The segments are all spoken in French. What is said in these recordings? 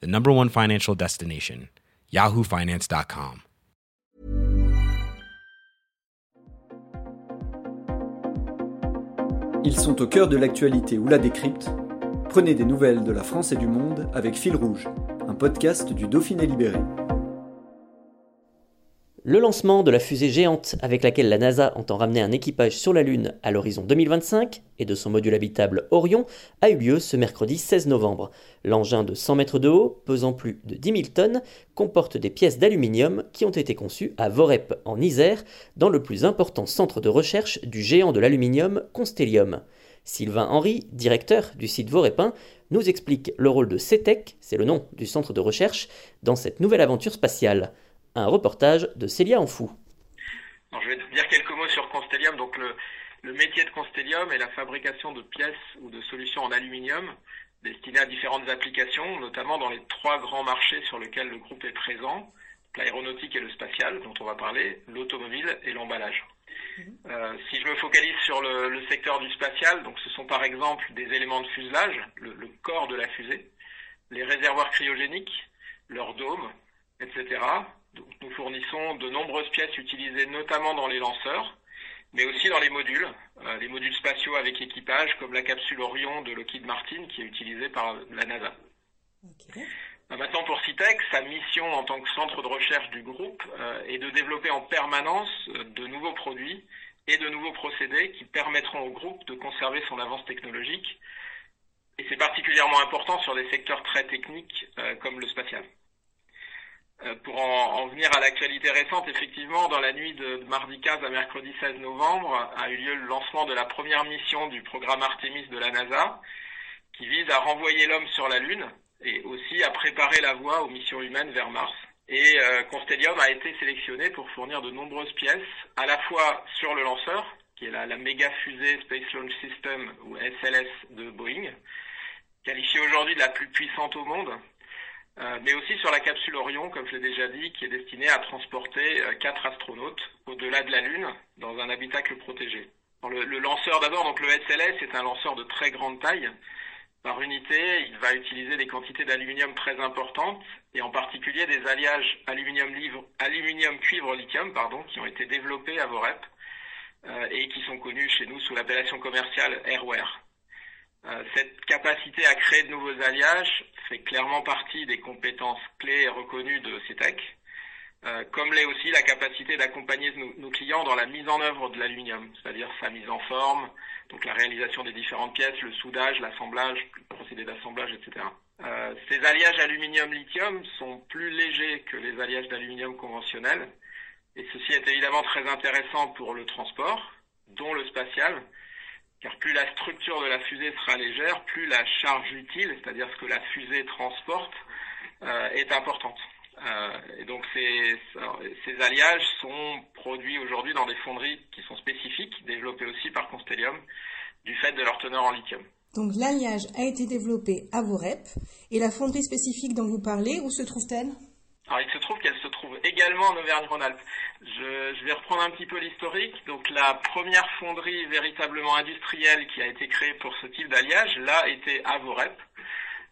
the number one financial destination, yahoofinance.com. Ils sont au cœur de l'actualité ou la décrypte. Prenez des nouvelles de la France et du monde avec Fil Rouge, un podcast du Dauphiné Libéré. Le lancement de la fusée géante avec laquelle la NASA entend ramener un équipage sur la Lune à l'horizon 2025 et de son module habitable Orion a eu lieu ce mercredi 16 novembre. L'engin de 100 mètres de haut, pesant plus de 10 000 tonnes, comporte des pièces d'aluminium qui ont été conçues à Vorep en Isère, dans le plus important centre de recherche du géant de l'aluminium Constellium. Sylvain Henry, directeur du site Vorepin, nous explique le rôle de CETEC, c'est le nom du centre de recherche, dans cette nouvelle aventure spatiale. Un reportage de Célia Enfou. je vais dire quelques mots sur Constellium. Donc le, métier de Constellium est la fabrication de pièces ou de solutions en aluminium destinées à différentes applications, notamment dans les trois grands marchés sur lesquels le groupe est présent, l'aéronautique et le spatial, dont on va parler, l'automobile et l'emballage. Mhm. Euh, si je me focalise sur le, secteur du spatial, donc ce sont par exemple des éléments de fuselage, le, le corps de la fusée, les réservoirs cryogéniques, leurs dômes, etc nous fournissons de nombreuses pièces utilisées notamment dans les lanceurs, mais aussi dans les modules, euh, les modules spatiaux avec équipage, comme la capsule Orion de Lockheed Martin qui est utilisée par la NASA. Euh, maintenant pour CITEC, sa mission en tant que centre de recherche du groupe euh, est de développer en permanence de nouveaux produits et de nouveaux procédés qui permettront au groupe de conserver son avance technologique. Et c'est particulièrement important sur des secteurs très techniques comme le spatial. Euh, pour en, venir à l'actualité récente, effectivement, dans la nuit de, mardi 15 à mercredi 16 novembre, a eu lieu le lancement de la première mission du programme Artemis de la NASA, qui vise à renvoyer l'homme sur la Lune et aussi à préparer la voie aux missions humaines vers Mars. Et euh, Constellium a été sélectionné pour fournir de nombreuses pièces, à la fois sur le lanceur, qui est la, méga fusée Space Launch System ou SLS de Boeing, qualifiée aujourd'hui de la plus puissante au monde, mais aussi sur la capsule Orion, comme je l'ai déjà dit, qui est destinée à transporter euh, quatre astronautes au-delà de la Lune dans un habitacle protégé. le, lanceur d'abord, donc le SLS, est un lanceur de très grande taille. Par unité, il va utiliser des quantités d'aluminium très importantes et en particulier des alliages aluminium, aluminium cuivre lithium pardon, qui ont été développés à Vorep euh, et qui sont connus chez nous sous l'appellation commerciale Airware. Euh, cette capacité à créer de nouveaux alliages fait clairement partie des compétences clés et reconnues de CETEC, euh, comme l'est aussi la capacité d'accompagner nos, clients dans la mise en œuvre de l'aluminium, c'est-à-dire sa mise en forme, donc la réalisation des différentes pièces, le soudage, l'assemblage, le procédé d'assemblage, etc. Euh, ces alliages aluminium-lithium sont plus légers que les alliages d'aluminium conventionnels, et ceci est évidemment très intéressant pour le transport, dont le spatial, car plus la structure de la fusée sera légère, plus la charge utile, c'est-à-dire ce que la fusée transporte, euh, est importante. Euh, et donc ces, alliages sont produits aujourd'hui dans des fonderies qui sont spécifiques, développées aussi par Constellium, du fait de leur teneur en lithium. Donc l'alliage a été développé à Vorep, et la fonderie spécifique dont vous parlez, où se trouve-t-elle? Alors il se trouve qu'elle se trouve également en Auvergne-Rhône-Alpes. Je, je, vais reprendre un petit peu l'historique. Donc la première fonderie véritablement industrielle qui a été créée pour ce type d'alliage, là, était à Vorep.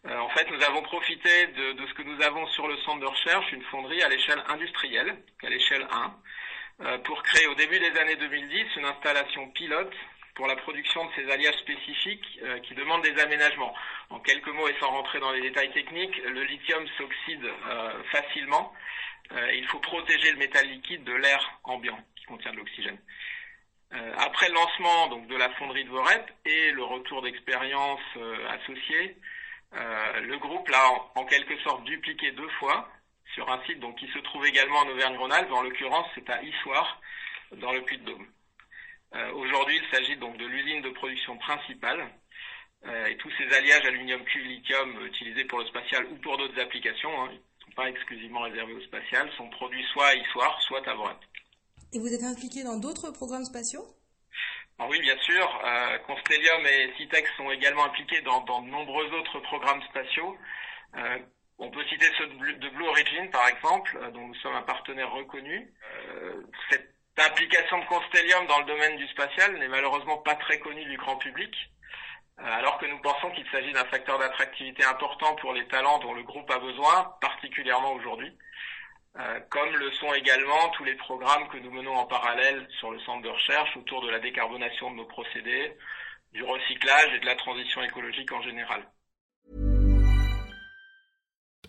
Euh, en fait, nous avons profité de, de, ce que nous avons sur le centre de recherche, une fonderie à l'échelle industrielle, à l'échelle 1, euh, pour créer au début des années 2010 une installation pilote pour la production de ces alliages spécifiques euh, qui demandent des aménagements. En quelques mots et sans rentrer dans les détails techniques, le lithium s'oxyde euh, facilement. Euh, il faut protéger le métal liquide de l'air ambiant qui contient de l'oxygène. après le lancement donc, de la fonderie de Vorep et le retour d'expérience associé, le groupe l'a en, quelque sorte dupliqué deux fois sur un site donc, qui se trouve également en Auvergne-Rhône-Alpes. En l'occurrence, c'est à Issoire, dans le Puy-de-Dôme. Euh, aujourd'hui, il s'agit donc de l'usine de production principale euh, et tous ces alliages aluminium cuivre lithium utilisés pour le spatial ou pour d'autres applications, hein, pas exclusivement réservés au spatial, sont produits soit à Issoire, soit à Vorep. Et vous êtes impliqué dans d'autres programmes spatiaux? Alors oui, bien sûr. Euh, Constellium et Citex sont également impliqués dans, dans de nombreux autres programmes spatiaux. Euh, on peut citer ceux de Blue Origin, par exemple, euh, dont nous sommes un partenaire reconnu. Euh, cette implication de Constellium dans le domaine du spatial n'est malheureusement pas très connue du grand public, euh, alors que nous pensons qu'il s'agit d'un facteur d'attractivité important pour les talents dont le groupe a besoin, particulièrement aujourd'hui. Euh, comme le sont également tous les programmes que nous menons en parallèle sur le centre de recherche autour de la décarbonation de nos procédés, du recyclage et de la transition écologique en général.